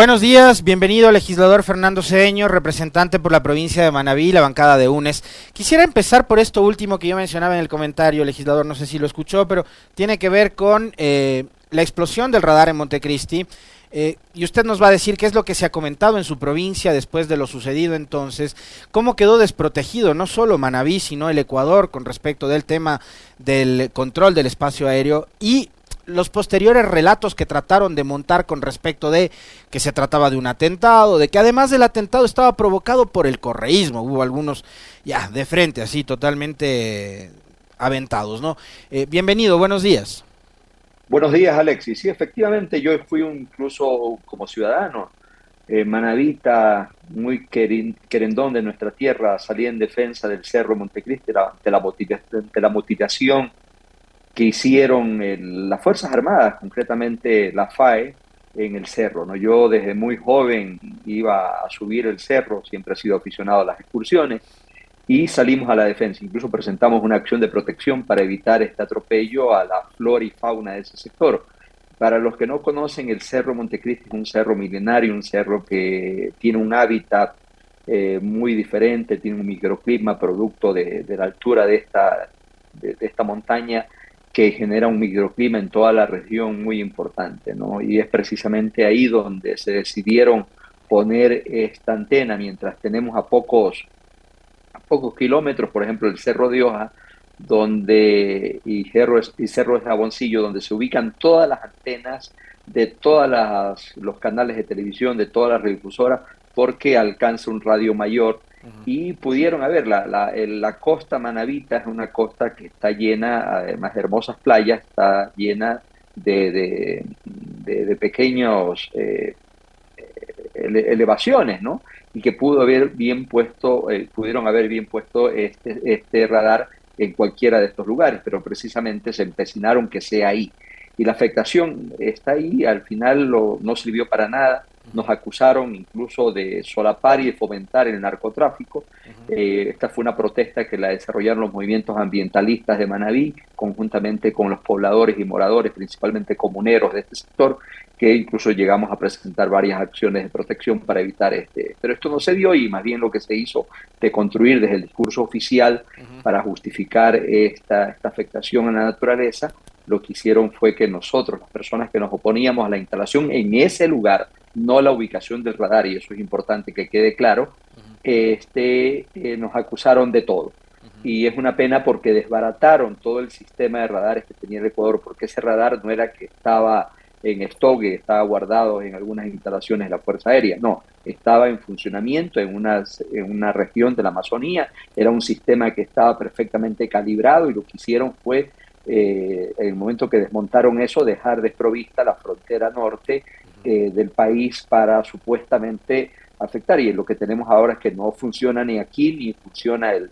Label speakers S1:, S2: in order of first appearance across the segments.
S1: Buenos días, bienvenido legislador Fernando Cedeño, representante por la provincia de Manabí, la bancada de UNES. Quisiera empezar por esto último que yo mencionaba en el comentario, legislador, no sé si lo escuchó, pero tiene que ver con eh, la explosión del radar en Montecristi. Eh, y usted nos va a decir qué es lo que se ha comentado en su provincia después de lo sucedido entonces, cómo quedó desprotegido no solo Manabí, sino el Ecuador con respecto del tema del control del espacio aéreo y los posteriores relatos que trataron de montar con respecto de que se trataba de un atentado, de que además del atentado estaba provocado por el correísmo, hubo algunos ya de frente así totalmente aventados, ¿no? Eh, bienvenido, buenos días.
S2: Buenos días, Alexis. Sí, efectivamente, yo fui incluso como ciudadano eh, manavita, muy querendón de nuestra tierra, salí en defensa del Cerro Montecristi, de la, de la motivación que hicieron las Fuerzas Armadas, concretamente la FAE, en el cerro. ¿no? Yo desde muy joven iba a subir el cerro, siempre he sido aficionado a las excursiones, y salimos a la defensa. Incluso presentamos una acción de protección para evitar este atropello a la flora y fauna de ese sector. Para los que no conocen, el Cerro Montecristi es un cerro milenario, un cerro que tiene un hábitat eh, muy diferente, tiene un microclima producto de, la altura de esta, de esta montaña que genera un microclima en toda la región muy importante, ¿no? Y es precisamente ahí donde se decidieron poner esta antena, mientras tenemos a pocos, a pocos kilómetros, por ejemplo, el Cerro de Hoja, donde, y Cerro, y Cerro de Jaboncillo, donde se ubican todas las antenas de todos los canales de televisión, de todas las redifusoras, porque alcanza un radio mayor y pudieron, a la, la, la, costa manavita es una costa que está llena, además de hermosas playas, está llena de, de, pequeños eh, elevaciones, ¿no? Y que pudo haber bien puesto, eh, pudieron haber bien puesto este, este radar en cualquiera de estos lugares, pero precisamente se empecinaron que sea ahí. Y la afectación está ahí, al final lo, no sirvió para nada, nos acusaron incluso de solapar y de fomentar el narcotráfico. Eh, esta fue una protesta que la desarrollaron los movimientos ambientalistas de Manabí, conjuntamente con los pobladores y moradores, principalmente comuneros de este sector, que incluso llegamos a presentar varias acciones de protección para evitar este. Pero esto no se dio y más bien lo que se hizo de construir desde el discurso oficial para justificar esta, esta afectación a la naturaleza, lo que hicieron fue que nosotros, las personas que nos oponíamos a la instalación en ese lugar, no la ubicación del radar, y eso es importante que quede claro, este, eh, nos acusaron de todo. Y es una pena porque desbarataron todo el sistema de radares que tenía el Ecuador, porque ese radar no era que estaba en stock, estaba guardado en algunas instalaciones de la Fuerza Aérea, no, estaba en funcionamiento en una, en una región de la Amazonía, era un sistema que estaba perfectamente calibrado y lo que hicieron fue, eh, en el momento que desmontaron eso, dejar desprovista la frontera norte eh, del país para supuestamente afectar. Y lo que tenemos ahora es que no funciona ni aquí ni funciona el,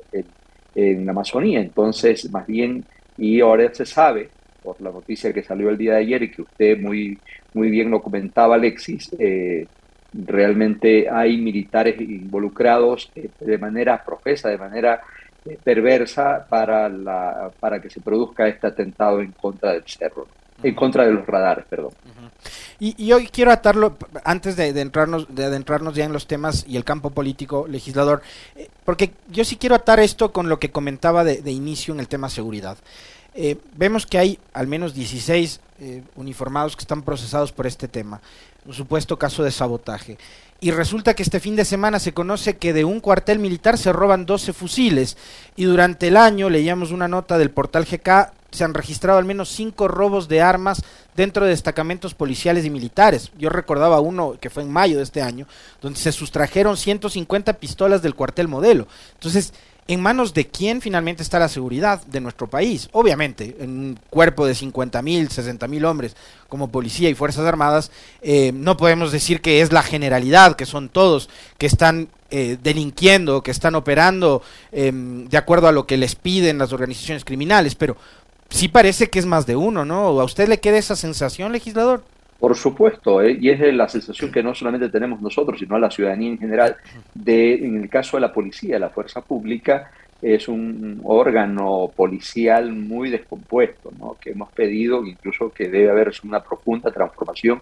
S2: en la Amazonía. Entonces, más bien, y ahora se sabe, por la noticia que salió el día de ayer y que usted muy, muy bien lo comentaba, Alexis, eh, realmente hay militares involucrados eh, de manera profesa, de manera perversa para, la, para que se produzca este atentado en contra del cerro en contra de los radares, perdón.
S1: y, hoy quiero atarlo, antes de, entrarnos, de adentrarnos ya en los temas y el campo político, legislador, eh, porque yo sí quiero atar esto con lo que comentaba de, inicio en el tema seguridad. Eh, vemos que hay al menos 16 eh, uniformados que están procesados por este tema, un supuesto caso de sabotaje. Y resulta que este fin de semana se conoce que de un cuartel militar se roban 12 fusiles. Y durante el año, leíamos una nota del portal GK, se han registrado al menos cinco robos de armas dentro de destacamentos policiales y militares. Yo recordaba uno que fue en mayo de este año, donde se sustrajeron 150 pistolas del cuartel modelo. Entonces, ¿en manos de quién finalmente está la seguridad de nuestro país? Obviamente, en un cuerpo de 50 mil, 60 mil hombres como policía y Fuerzas Armadas, eh, no podemos decir que es la generalidad, que son todos que están eh, delinquiendo, que están operando em, de acuerdo a lo que les piden las organizaciones criminales, pero sí parece que es más de uno, ¿no? ¿A usted le queda esa sensación, legislador?
S2: Por supuesto, ¿eh? y es la sensación que no solamente tenemos nosotros, sino a la ciudadanía en general, de, en el caso de la policía, la fuerza pública es un órgano policial muy descompuesto, ¿no? que hemos pedido incluso que debe haber una profunda transformación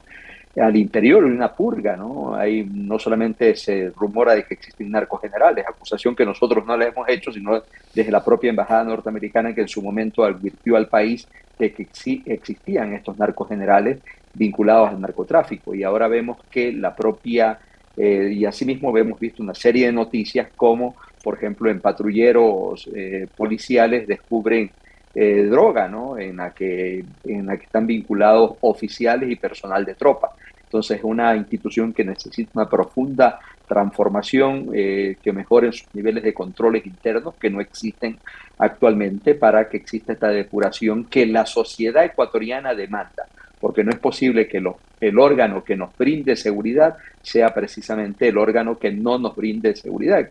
S2: al interior una purga, ¿no? Hay no solamente se rumora de que existen narcogenerales, acusación que nosotros no le hemos hecho, sino desde la propia embajada norteamericana que en su momento advirtió al país de que existían estos narcogenerales vinculados al narcotráfico. Y ahora vemos que la propia, eh, y asimismo hemos visto una serie de noticias como, por ejemplo, en patrulleros eh, policiales descubren eh, droga, ¿no? En la, que, en la que están vinculados oficiales y personal de tropa. Entonces es una institución que necesita una profunda transformación, eh, que mejoren sus niveles de controles internos que no existen actualmente para que exista esta depuración que la sociedad ecuatoriana demanda, porque no es posible que el órgano que nos brinde seguridad sea precisamente el órgano que no nos brinde seguridad.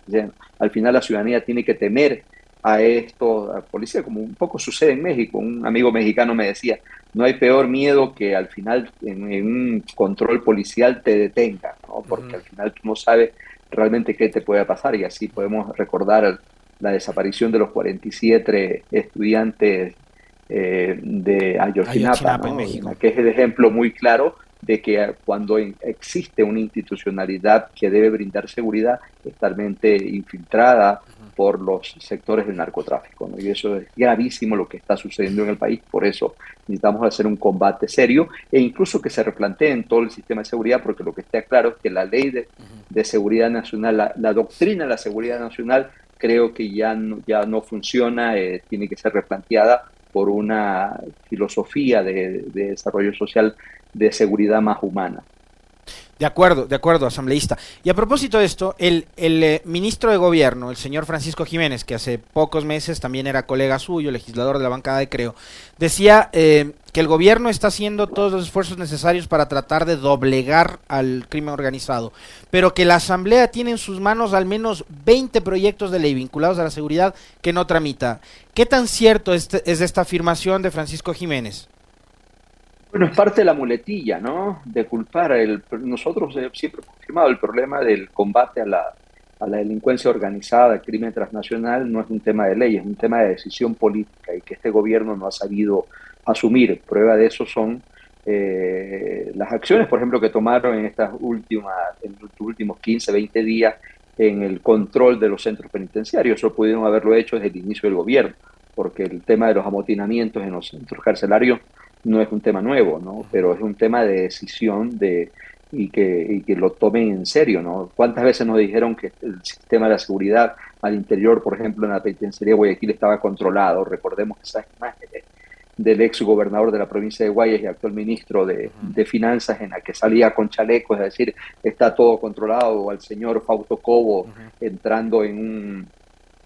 S2: Al final la ciudadanía tiene que temer a esto, a policía, como un poco sucede en México. Un amigo mexicano me decía, no hay peor miedo que al final en, un control policial te detenga, ¿no? porque al final tú no sabes realmente qué te puede pasar y así podemos recordar la desaparición de los 47 estudiantes eh, de Ayotzinapa, que es el ejemplo muy claro de que cuando existe una institucionalidad que debe brindar seguridad, totalmente infiltrada por los sectores del narcotráfico. Y eso es gravísimo lo que está sucediendo en el país. Por eso necesitamos hacer un combate serio e incluso que se replantee en todo el sistema de seguridad, porque lo que está claro es que la ley de, seguridad nacional, la, doctrina de la seguridad nacional, creo que ya no, ya no funciona, eh, tiene que ser replanteada por una filosofía de desarrollo social de seguridad más humana.
S1: De acuerdo, de acuerdo, asambleísta. Y a propósito de esto, el, el eh, ministro de Gobierno, el señor Francisco Jiménez, que hace pocos meses también era colega suyo, legislador de la bancada de Creo, decía eh, que el gobierno está haciendo todos los esfuerzos necesarios para tratar de doblegar al crimen organizado, pero que la Asamblea tiene en sus manos al menos 20 proyectos de ley vinculados a la seguridad que no tramita. ¿Qué tan cierto es, es esta afirmación de Francisco Jiménez?
S2: Bueno, es parte de la muletilla, ¿no? De culpar. El, nosotros siempre hemos confirmado el problema del combate a la, a la delincuencia organizada, el crimen transnacional, no es un tema de ley, es un tema de decisión política y que este gobierno no ha sabido asumir. Prueba de eso son eh, las acciones, por ejemplo, que tomaron en estas últimas, en los últimos 15, 20 días en el control de los centros penitenciarios. Eso pudieron haberlo hecho desde el inicio del gobierno, porque el tema de los amotinamientos en los centros carcelarios no es un tema nuevo, ¿no? Pero es un tema de decisión de, y, que, y que lo tomen en serio, ¿no? ¿Cuántas veces nos dijeron que el sistema de la seguridad al interior, por ejemplo, en la penitenciaría de Guayaquil estaba controlado? Recordemos esas imágenes del ex gobernador de la provincia de Guayas y actual ministro de, Finanzas, en la que salía con chalecos, es decir, está todo controlado, o al señor Fausto Cobo entrando en un,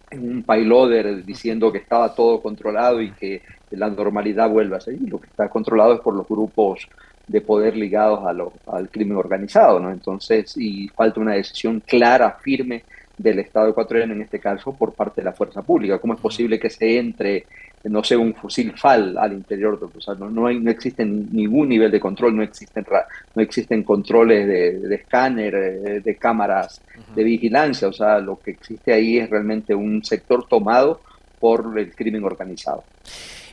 S2: en un payloader diciendo que estaba todo controlado y que la normalidad vuelva a seguir. Lo que está controlado es por los grupos de poder ligados a al crimen organizado, ¿no? Entonces, y falta una decisión clara, firme del Estado ecuatoriano, en este caso, por parte de la fuerza pública. ¿Cómo es posible que se entre, no sé, un fusil FAL al interior? O sea, no, no, hay, no existe ningún nivel de control, no existen, no existen controles de, de escáner, eh, de cámaras de vigilancia. O sea, lo que existe ahí es realmente un sector tomado por el crimen organizado.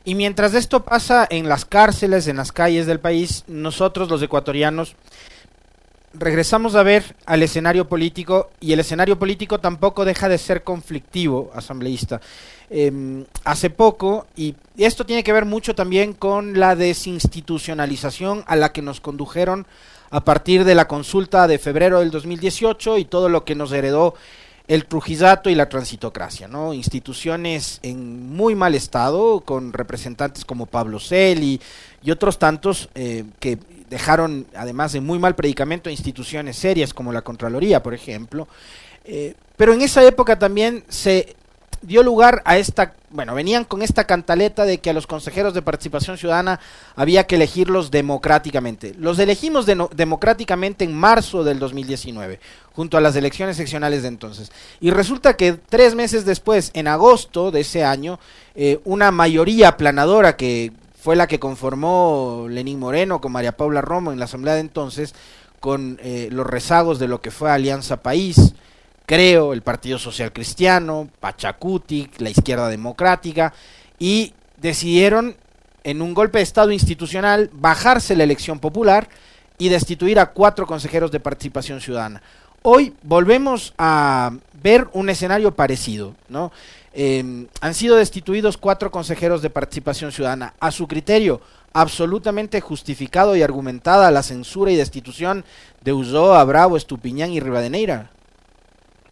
S1: Y mientras esto pasa en las cárceles, en las calles del país, nosotros los ecuatorianos regresamos a ver al escenario político y el escenario político tampoco deja de ser conflictivo, asambleísta. Em, hace poco, y esto tiene que ver mucho también con la desinstitucionalización a la que nos condujeron a partir de la consulta de febrero del 2018 y todo lo que nos heredó el trujizato y la transitocracia, ¿no? Instituciones en muy mal estado, con representantes como Pablo Celi y otros tantos eh, que dejaron, además de muy mal predicamento, instituciones serias como la Contraloría, por ejemplo. Eh, pero en esa época también se dio lugar a esta, bueno, venían con esta cantaleta de que a los consejeros de participación ciudadana había que elegirlos democráticamente. Los elegimos democráticamente en marzo del 2019, junto a las elecciones seccionales de entonces. Y resulta que tres meses después, en agosto de ese año, eh, una mayoría aplanadora que fue la que conformó Lenín Moreno con María Paula Romo en la asamblea de entonces, con eh, los rezagos de lo que fue Alianza País, Creo, el Partido Social Cristiano, Pachacuti, la Izquierda Democrática, y decidieron en un golpe de Estado institucional bajarse la elección popular y destituir a cuatro consejeros de participación ciudadana. Hoy volvemos a ver un escenario parecido, ¿no? Em, han sido destituidos cuatro consejeros de participación ciudadana. A su criterio, absolutamente justificado y argumentada la censura y destitución de Uzoa, Bravo, Estupiñán y Rivadeneira.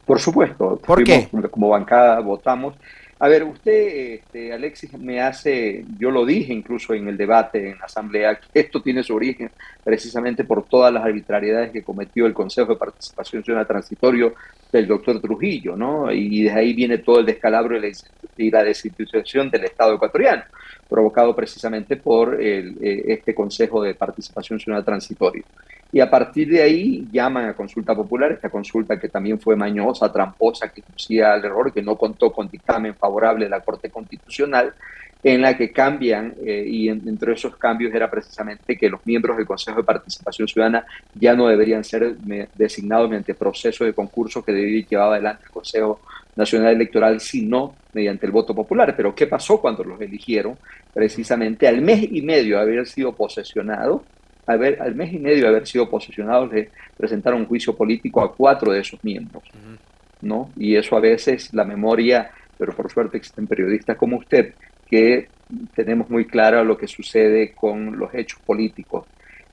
S2: Por supuesto.
S1: ¿Por qué?
S2: Como bancada votamos. A ver, usted, este, Alexis, me hace, yo lo dije incluso en el debate en la Asamblea, que esto tiene su origen precisamente por todas las arbitrariedades que cometió el Consejo de Participación Ciudadana Transitorio del doctor Trujillo, ¿no? Y de ahí viene todo el descalabro y la desinstitución del Estado ecuatoriano, provocado precisamente por el, eh, este Consejo de Participación Ciudadana Transitorio y a partir de ahí llaman a consulta popular, esta consulta que también fue mañosa, tramposa, que inducía al error, que no contó con dictamen favorable de la Corte Constitucional, en la que cambian, eh, y entre esos cambios era precisamente que los miembros del Consejo de Participación Ciudadana ya no deberían ser designados mediante proceso de concurso que debía llevar adelante el Consejo Nacional Electoral, sino mediante el voto popular. Pero ¿qué pasó cuando los eligieron? Precisamente al mes y medio de haber sido posesionados, haber, al mes y medio de haber sido posicionados, le presentaron un juicio político a cuatro de esos miembros. ¿no? Y eso a veces la memoria, pero por suerte existen periodistas como usted, que tenemos muy claro lo que sucede con los hechos políticos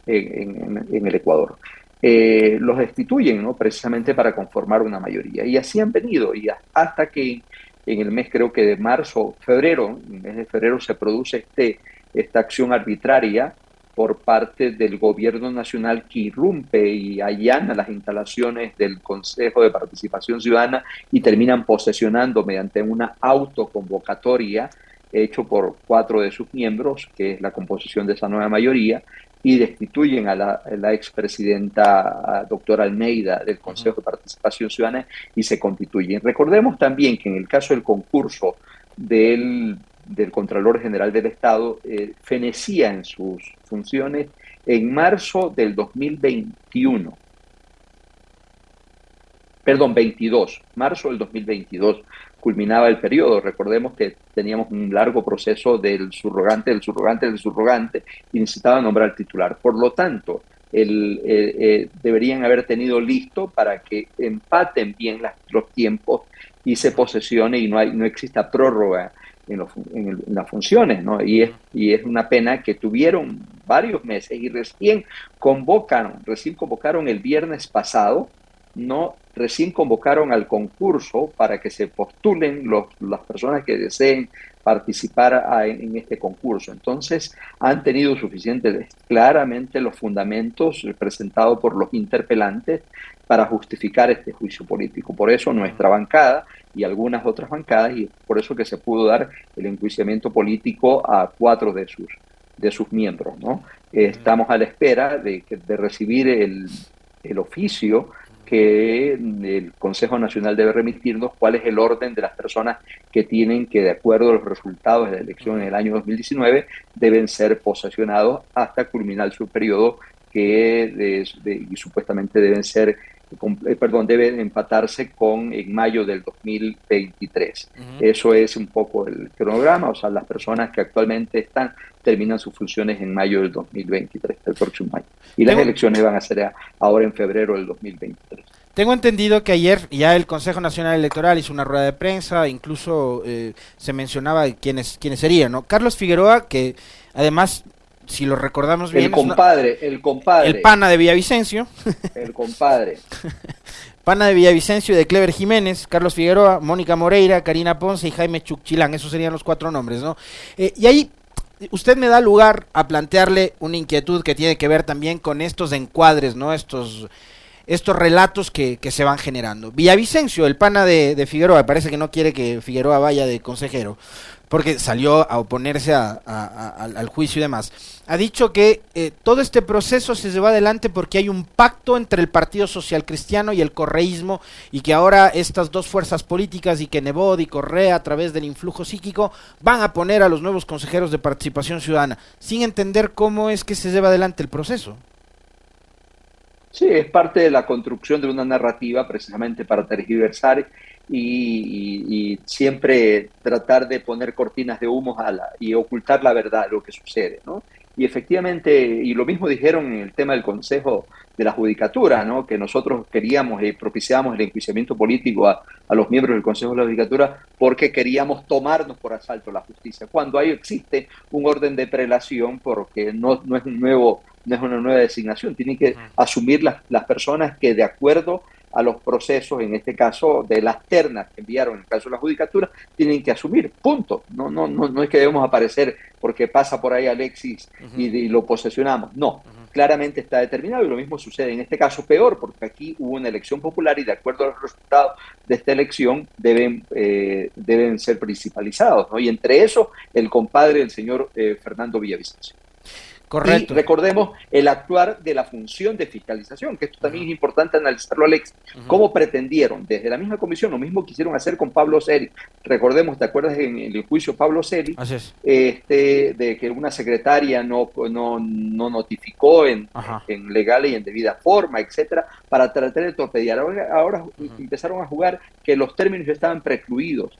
S2: en, el Ecuador. Eh, los destituyen ¿no? precisamente para conformar una mayoría. Y así han venido, y hasta que en el mes creo que de marzo, febrero, en mes de febrero se produce este, esta acción arbitraria por parte del gobierno nacional que irrumpe y allana las instalaciones del Consejo de Participación Ciudadana y terminan posesionando mediante una autoconvocatoria hecho por cuatro de sus miembros, que es la composición de esa nueva mayoría, y destituyen a la, la expresidenta doctora Almeida del Consejo de Participación Ciudadana y se constituyen. Recordemos también que en el caso del concurso del del Contralor General del Estado eh, fenecía en sus funciones en marzo del 2021. Perdón, 22, marzo del 2022 culminaba el periodo. Recordemos que teníamos un largo proceso del subrogante, del subrogante, del subrogante y necesitaba nombrar titular. Por lo tanto, el, eh, eh, deberían haber tenido listo para que empaten bien los tiempos y se posesione y no, hay, no exista prórroga en, las funciones, ¿no? Y es, y es una pena que tuvieron varios meses y recién convocaron, recién convocaron el viernes pasado, no recién convocaron al concurso para que se postulen los, las personas que deseen participar en este concurso. Entonces, han tenido suficientes, claramente los fundamentos presentados por los interpelantes para justificar este juicio político. Por eso nuestra bancada y algunas otras bancadas, y por eso que se pudo dar el enjuiciamiento político a cuatro de sus, de sus miembros. ¿no? Estamos a la espera de, de recibir el, el oficio que el Consejo Nacional debe remitirnos cuál es el orden de las personas que tienen que, de acuerdo a los resultados de la elección en el año 2019, deben ser posesionados hasta culminar su periodo que y supuestamente deben ser perdón, debe empatarse con en mayo del 2023. Eso es un poco el cronograma, o sea, las personas que actualmente están terminan sus funciones en mayo del 2023, el próximo año. Y las elecciones van a ser ahora en febrero del 2023.
S1: Tengo entendido que ayer ya el Consejo Nacional Electoral hizo una rueda de prensa, incluso eh, se mencionaba quiénes, quiénes serían, ¿no? Carlos Figueroa, que además si lo recordamos bien.
S2: El compadre, el compadre.
S1: El pana de Villavicencio.
S2: El compadre.
S1: pana de Villavicencio y de Clever Jiménez, Carlos Figueroa, Mónica Moreira, Karina Ponce y Jaime Chuchilán. Esos serían los cuatro nombres, ¿no? Eh, y ahí usted me da lugar a plantearle una inquietud que tiene que ver también con estos encuadres, ¿no? Estos estos relatos que, que, se van generando. Villavicencio, el pana de, de, Figueroa, parece que no quiere que Figueroa vaya de consejero, porque salió a oponerse al juicio y demás. Ha dicho que eh, todo este proceso se lleva adelante porque hay un pacto entre el Partido Social Cristiano y el correísmo y que ahora estas dos fuerzas políticas y que Nebod y Correa a través del influjo psíquico van a poner a los nuevos consejeros de participación ciudadana, sin entender cómo es que se lleva adelante el proceso.
S2: Sí, es parte de la construcción de una narrativa precisamente para tergiversar y, siempre tratar de poner cortinas de humo a la, y ocultar la verdad, lo que sucede. ¿no? y efectivamente, y lo mismo dijeron en el tema del Consejo de la Judicatura, ¿no? que nosotros queríamos y propiciamos el enjuiciamiento político a, los miembros del Consejo de la Judicatura porque queríamos tomarnos por asalto la justicia, cuando ahí existe un orden de prelación porque no, no es un nuevo no es una nueva designación, tienen que asumir las, las personas que de acuerdo a los procesos, en este caso de las ternas que enviaron en el caso de la judicatura, tienen que asumir, punto. No, no, no, no es que debemos aparecer porque pasa por ahí Alexis y, lo posesionamos, no. Claramente está determinado y lo mismo sucede en este caso peor porque aquí hubo una elección popular y de acuerdo a los resultados de esta elección deben, eh, deben ser principalizados. ¿no? Y entre eso el compadre del señor eh, Fernando Villavicencio.
S1: Correcto.
S2: Y recordemos el actuar de la función de fiscalización, que esto también es importante analizarlo, Alex. ¿Cómo pretendieron? Desde la misma comisión, lo mismo quisieron hacer con Pablo Celi. Recordemos, ¿te acuerdas en el juicio Pablo Celi? Este, de que una secretaria no, no, no notificó en, en, legal y en debida forma, etcétera, para tratar de torpedear. Ahora, ahora empezaron a jugar que los términos estaban precluidos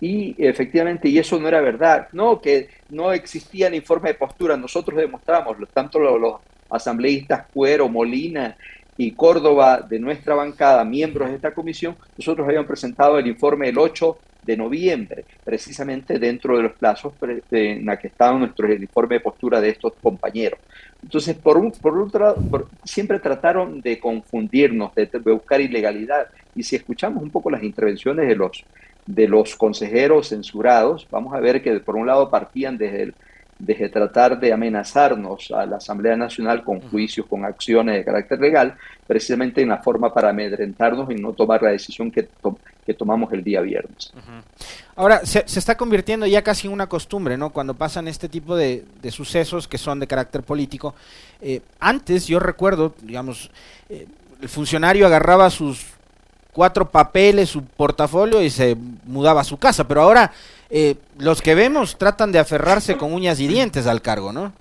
S2: y efectivamente, y eso no era verdad, no, que no existía el informe de postura, nosotros demostramos, tanto los, asambleístas Cuero, Molina y Córdoba de nuestra bancada, miembros de esta comisión, nosotros habíamos presentado el informe el 8 de noviembre, precisamente dentro de los plazos en la que estaba nuestro informe de postura de estos compañeros. Entonces, por un, por otro siempre trataron de confundirnos, de buscar ilegalidad. Y si escuchamos un poco las intervenciones de los de los consejeros censurados, vamos a ver que por un lado partían desde, desde tratar de amenazarnos a la Asamblea Nacional con juicios, con acciones de carácter legal, precisamente en la forma para amedrentarnos y no tomar la decisión que, que tomamos el día viernes.
S1: Ahora, se, está convirtiendo ya casi en una costumbre, ¿no? Cuando pasan este tipo de, sucesos que son de carácter político. Eh, antes, yo recuerdo, digamos, eh, el funcionario agarraba sus cuatro papeles, su portafolio y se mudaba a su casa. Pero ahora eh, los que vemos tratan de aferrarse con uñas y dientes al cargo, ¿no?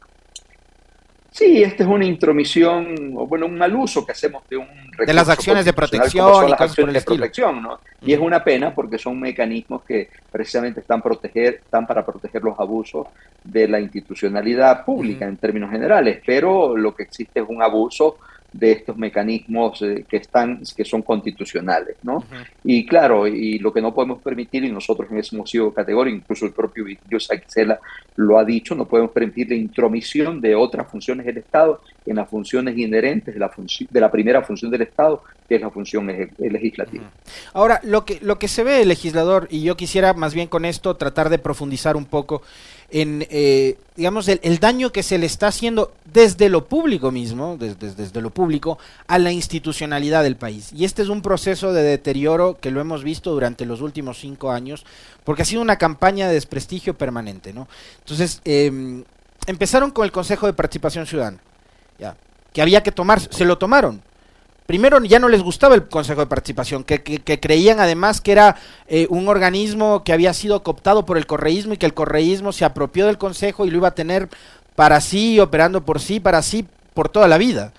S2: Sí, esta es una intromisión, o bueno, un mal uso que hacemos de un
S1: de las acciones de protección
S2: y cosas por el de protección, ¿no? Y es una pena porque son mecanismos que precisamente están proteger, están para proteger los abusos de la institucionalidad pública en términos generales, pero lo que existe es un abuso de estos mecanismos eh, que están que son constitucionales no y claro y lo que no podemos permitir y nosotros en ese hemos sido categórico incluso el propio Vittorio Saxela lo ha dicho no podemos permitir la intromisión de otras funciones del Estado en las funciones inherentes de la de la primera función del Estado que es la función legislativa.
S1: Ahora lo que lo que se ve el legislador y yo quisiera más bien con esto tratar de profundizar un poco en, eh, digamos, el, daño que se le está haciendo desde lo público mismo, desde, desde lo público, a la institucionalidad del país. Y este es un proceso de deterioro que lo hemos visto durante los últimos cinco años, porque ha sido una campaña de desprestigio permanente, ¿no? Entonces, em, empezaron con el Consejo de Participación Ciudadana, ya, que había que tomar, se lo tomaron, primero ya no les gustaba el Consejo de Participación, que, creían además que era eh, un organismo que había sido cooptado por el correísmo y que el correísmo se apropió del Consejo y lo iba a tener para sí, operando por sí, para sí, por toda la vida.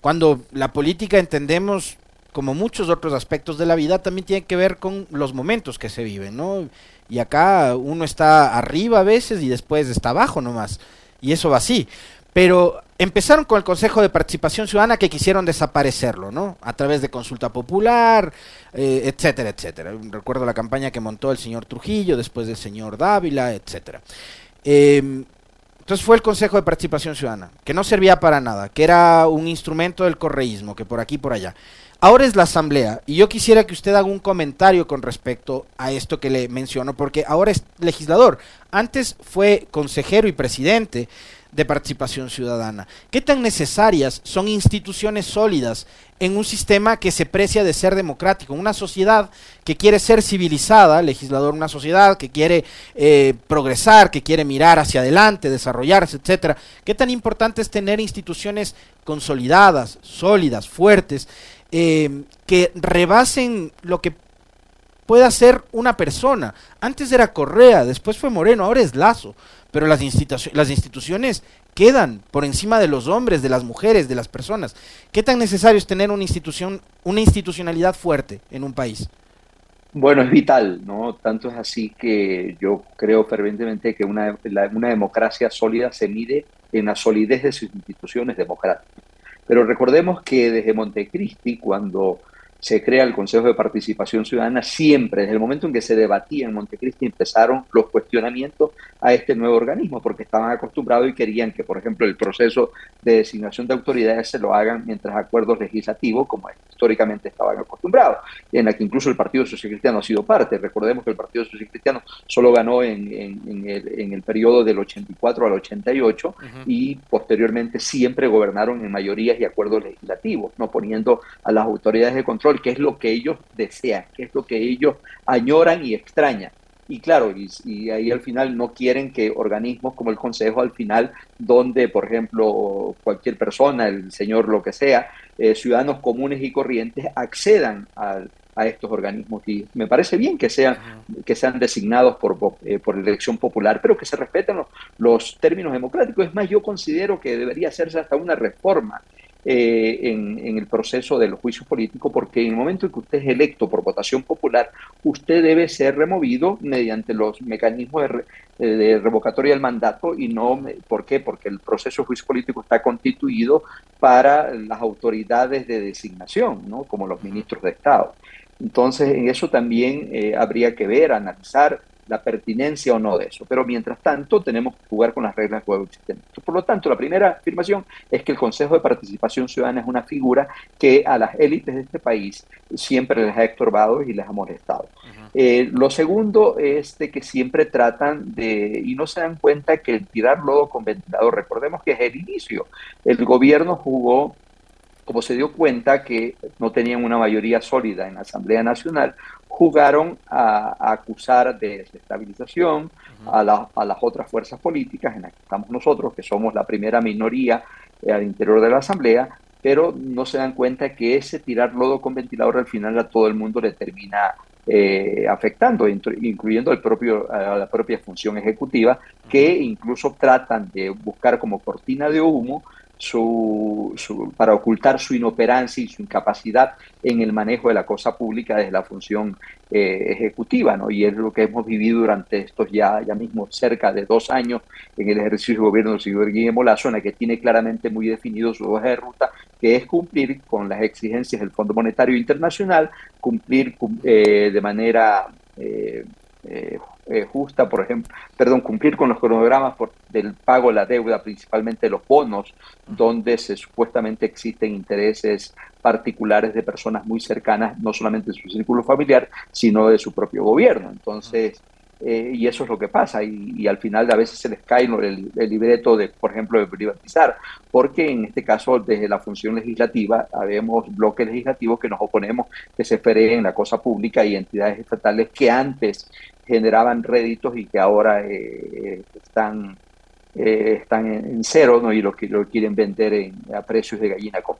S1: Cuando la política entendemos, como muchos otros aspectos de la vida, también tiene que ver con los momentos que se viven, ¿no? Y acá uno está arriba a veces y después está abajo nomás. Y eso va así. Pero empezaron con el Consejo de Participación Ciudadana que quisieron desaparecerlo, ¿no? A través de consulta popular, eh, etcétera, etcétera. Recuerdo la campaña que montó el señor Trujillo, después del señor Dávila, etcétera. Em, entonces fue el Consejo de Participación Ciudadana, que no servía para nada, que era un instrumento del correísmo, que por aquí por allá. Ahora es la Asamblea, y yo quisiera que usted haga un comentario con respecto a esto que le menciono, porque ahora es legislador. Antes fue consejero y presidente de participación ciudadana. ¿Qué tan necesarias son instituciones sólidas en un sistema que se precia de ser democrático, una sociedad que quiere ser civilizada, legislador, una sociedad que quiere eh, progresar, que quiere mirar hacia adelante, desarrollarse, etcétera? ¿Qué tan importante es tener instituciones consolidadas, sólidas, fuertes, eh, que rebasen lo que pueda ser una persona? Antes era Correa, después fue Moreno, ahora es Lazo pero las, las instituciones quedan por encima de los hombres, de las mujeres, de las personas. ¿Qué tan necesario es tener una institución, una institucionalidad fuerte en un país?
S2: Bueno, es vital, ¿no? Tanto es así que yo creo fervientemente que una, una democracia sólida se mide en la solidez de sus instituciones democráticas. Pero recordemos que desde Montecristi, cuando se crea el Consejo de Participación Ciudadana, siempre, desde el momento en que se debatía en Montecristi, empezaron los cuestionamientos a este nuevo organismo, porque estaban acostumbrados y querían que, por ejemplo, el proceso de designación de autoridades se lo hagan mientras acuerdos legislativos, como históricamente estaban acostumbrados, en la que incluso el Partido Social Cristiano ha sido parte. Recordemos que el Partido Social Cristiano solo ganó en, el, en el, periodo del 84 al 88 y posteriormente siempre gobernaron en mayorías y acuerdos legislativos, no poniendo a las autoridades de control qué es lo que ellos desean, qué es lo que ellos añoran y extrañan. Y claro, y, ahí al final no quieren que organismos como el Consejo, al final, donde, por ejemplo, cualquier persona, el señor lo que sea, eh, ciudadanos comunes y corrientes, accedan a estos organismos. Y me parece bien que sean, que sean designados por, eh, por elección popular, pero que se respeten los, los, términos democráticos. Es más, yo considero que debería hacerse hasta una reforma eh, en, el proceso del juicio político, porque en el momento en que usted es electo por votación popular, usted debe ser removido mediante los mecanismos de, de revocatoria del mandato y no, ¿por qué? Porque el proceso de juicio político está constituido para las autoridades de designación, ¿no? como los ministros de Estado. Entonces, en eso también eh, habría que ver, analizar la pertinencia o no de eso. Pero mientras tanto, tenemos que jugar con las reglas de juego existentes. Por lo tanto, la primera afirmación es que el Consejo de Participación Ciudadana es una figura que a las élites de este país siempre les ha estorbado y les ha molestado. Eh, lo segundo es de que siempre tratan de, y no se dan cuenta que el tirar lodo con ventilador, recordemos que es el inicio. El gobierno jugó como se dio cuenta que no tenían una mayoría sólida en la Asamblea Nacional, jugaron a, acusar de desestabilización a, las otras fuerzas políticas en las que estamos nosotros, que somos la primera minoría eh, al interior de la Asamblea, pero no se dan cuenta que ese tirar lodo con ventilador al final a todo el mundo le termina eh, afectando, incluyendo el propio, a la propia función ejecutiva, que incluso tratan de buscar como cortina de humo su, para ocultar su inoperancia y su incapacidad en el manejo de la cosa pública desde la función eh, ejecutiva, ¿no? Y es lo que hemos vivido durante estos ya, ya mismo cerca de dos años en el ejercicio de gobierno del señor Guillermo Lazo, en la que tiene claramente muy definido su hoja de ruta, que es cumplir con las exigencias del Fondo Monetario Internacional, cumplir eh, de manera eh, eh, eh, justa, por ejemplo, perdón, cumplir con los cronogramas por, del pago de la deuda, principalmente los bonos, donde se, supuestamente existen intereses particulares de personas muy cercanas, no solamente de su círculo familiar, sino de su propio gobierno. Entonces, eh, y eso es lo que pasa, y, al final a veces se les cae el, el, libreto de, por ejemplo, de privatizar, porque en este caso desde la función legislativa habemos bloques legislativos que nos oponemos que se en la cosa pública y entidades estatales que antes generaban réditos y que ahora eh, están, eh, están en, cero ¿no? y lo, que lo quieren vender en, a precios de gallina con.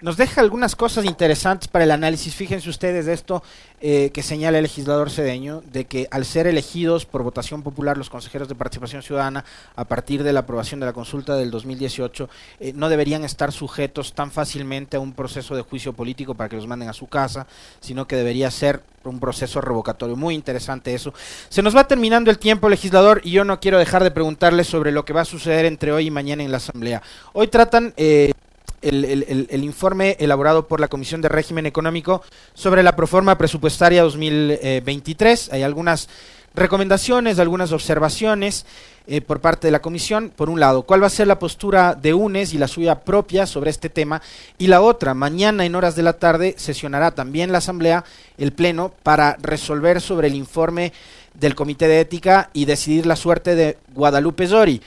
S1: Nos deja algunas cosas interesantes para el análisis. Fíjense ustedes de esto eh, que señala el legislador cedeño, de que al ser elegidos por votación popular los consejeros de participación ciudadana a partir de la aprobación de la consulta del 2018, eh, no deberían estar sujetos tan fácilmente a un proceso de juicio político para que los manden a su casa, sino que debería ser un proceso revocatorio. Muy interesante eso. Se nos va terminando el tiempo, legislador, y yo no quiero dejar de preguntarle sobre lo que va a suceder entre hoy y mañana en la Asamblea. Hoy tratan... Eh, el, informe elaborado por la Comisión de Régimen Económico sobre la proforma presupuestaria 2023. Hay algunas recomendaciones, algunas observaciones eh, por parte de la Comisión. Por un lado, ¿cuál va a ser la postura de UNES y la suya propia sobre este tema? Y la otra, mañana en horas de la tarde sesionará también la Asamblea, el Pleno, para resolver sobre el informe del Comité de Ética y decidir la suerte de Guadalupe Zori.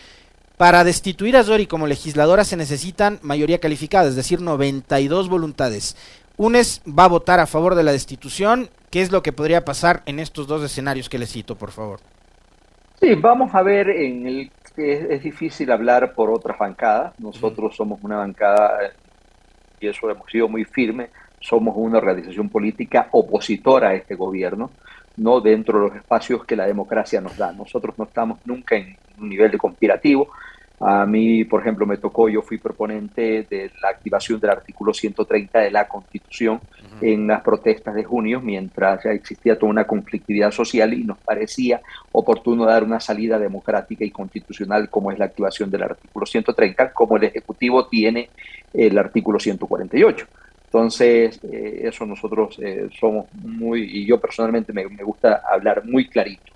S1: Para destituir a Zori como legisladora se necesitan mayoría calificada, es decir, 92 voluntades. UNES va a votar a favor de la destitución. ¿Qué es lo que podría pasar en estos dos escenarios que le cito, por favor?
S2: Sí, vamos a ver en el que es, difícil hablar por otras bancadas. Nosotros somos una bancada, y eso hemos sido muy firme, somos una organización política opositora a este gobierno, no dentro de los espacios que la democracia nos da. Nosotros no estamos nunca en un nivel de conspirativo, A mí, por ejemplo, me tocó, yo fui proponente de la activación del artículo 130 de la Constitución en las protestas de junio, mientras ya existía toda una conflictividad social y nos parecía oportuno dar una salida democrática y constitucional como es la activación del artículo 130, como el Ejecutivo tiene el artículo 148. Entonces, eh, eso nosotros eh, somos muy, y yo personalmente me, me gusta hablar muy clarito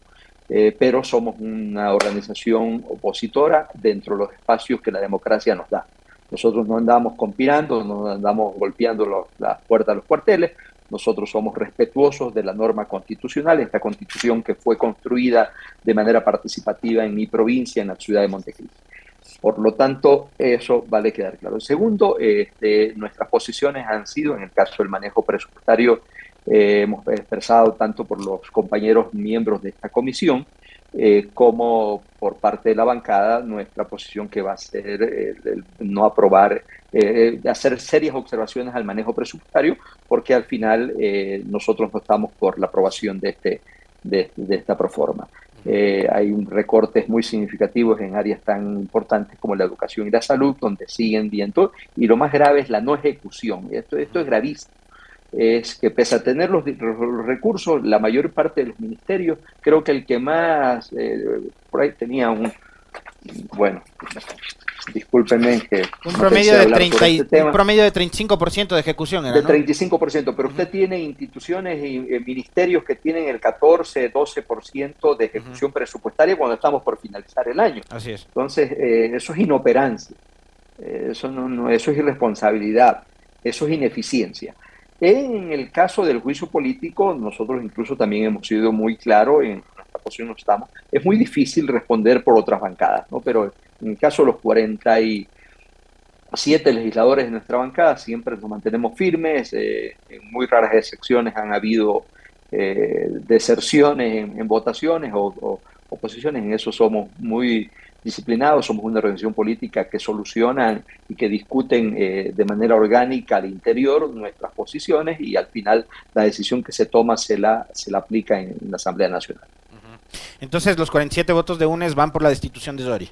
S2: eh, pero somos una organización opositora dentro de los espacios que la democracia nos da. Nosotros no andamos conspirando, no andamos golpeando las puertas de los cuarteles, nosotros somos respetuosos de la norma constitucional, esta constitución que fue construida de manera participativa en mi provincia, en la ciudad de Montecristi. Por lo tanto, eso vale quedar claro. Segundo, este, nuestras posiciones han sido, en el caso del manejo presupuestario, eh, hemos expresado tanto por los compañeros miembros de esta comisión eh, como por parte de la bancada nuestra posición que va a ser el, no aprobar, eh, hacer serias observaciones al manejo presupuestario, porque al final nosotros no estamos por la aprobación de, este, de, esta proforma. hay un recortes muy significativos en áreas tan importantes como la educación y la salud, donde siguen viendo, y lo más grave es la no ejecución. Esto, esto es gravísimo es que pese a tener los, recursos, la mayor parte de los ministerios, creo que el que más, eh, por ahí tenía un, bueno, discúlpenme que...
S1: Un promedio, de, 30 este un promedio de 35% de ejecución.
S2: Era, de 35%, pero usted tiene instituciones y eh, ministerios que tienen el 14, 12% de ejecución presupuestaria cuando estamos por finalizar el año.
S1: Así es.
S2: Entonces, eh, eso es inoperancia, eso, no, eso es irresponsabilidad, eso es ineficiencia. En el caso del juicio político, nosotros incluso también hemos sido muy claros en nuestra posición, no estamos. Es muy difícil responder por otras bancadas, ¿no? Pero en el caso de los 47 legisladores de nuestra bancada, siempre nos mantenemos firmes. Eh, en muy raras excepciones han habido eh, deserciones en, votaciones o, o oposiciones. En eso somos muy disciplinados, somos una organización política que solucionan y que discuten eh, de manera orgánica al interior nuestras posiciones y al final la decisión que se toma se la, se la aplica en, la Asamblea Nacional.
S1: Entonces los 47 votos de UNES van por la destitución de Zori.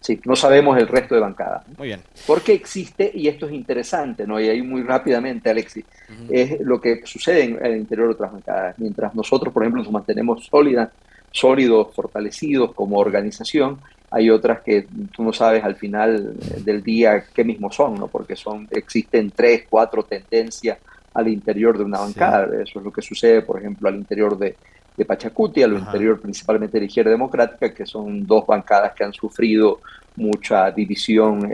S2: Sí, no sabemos el resto de bancada.
S1: Muy bien.
S2: Porque existe, y esto es interesante, ¿no? Y ahí muy rápidamente, Alexis, es lo que sucede en el interior de otras bancadas. Mientras nosotros, por ejemplo, nos mantenemos sólidas, sólidos, fortalecidos como organización, hay otras que tú no sabes al final del día qué mismo son, ¿no? Porque son, existen tres, cuatro tendencias al interior de una bancada. Eso es lo que sucede, por ejemplo, al interior de, de Pachacuti, al interior principalmente de la izquierda democrática, que son dos bancadas que han sufrido mucha división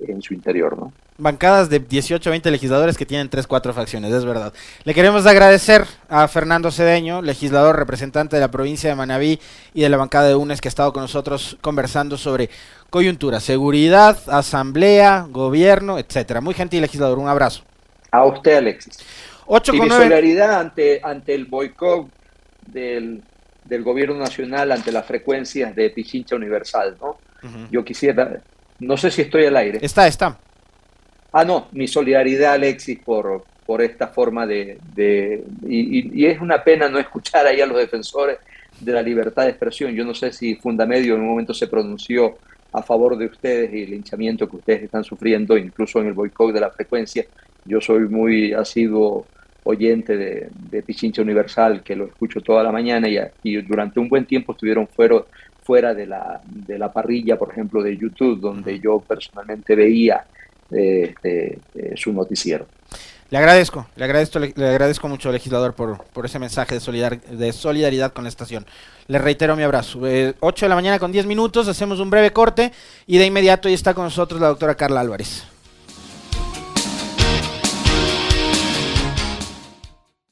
S2: en su interior, ¿no?
S1: Bancadas de 18 20 legisladores que tienen 3, 4 facciones, es verdad. Le queremos agradecer a Fernando Cedeño, legislador representante de la provincia de Manabí y de la bancada de UNES que ha estado con nosotros conversando sobre coyuntura, seguridad, asamblea, gobierno, etcétera. Muy gentil legislador, un abrazo.
S2: A usted, Alexis.
S1: 8
S2: y con solidaridad ante, ante el boicot del, del gobierno nacional ante las frecuencias de Pichincha Universal, ¿no? Yo quisiera, no sé si estoy al aire.
S1: Está, está.
S2: Ah, no, mi solidaridad, Alexis, por, por esta forma de... de y, es una pena no escuchar ahí a los defensores de la libertad de expresión. Yo no sé si Fundamedio en un momento se pronunció a favor de ustedes y el hinchamiento que ustedes están sufriendo, incluso en el boicot de la frecuencia. Yo soy muy asiduo oyente de, de Pichincha Universal, que lo escucho toda la mañana y, y durante un buen tiempo estuvieron fuera, fuera de la, de la parrilla, por ejemplo, de YouTube, donde yo personalmente veía eh, su noticiero.
S1: Le agradezco, le agradezco, le, agradezco mucho, legislador, por, por ese mensaje de, solidar, de solidaridad con la estación. Le reitero mi abrazo. 8 eh, de la mañana con 10 minutos, hacemos un breve corte y de inmediato ya está con nosotros la doctora Carla Álvarez.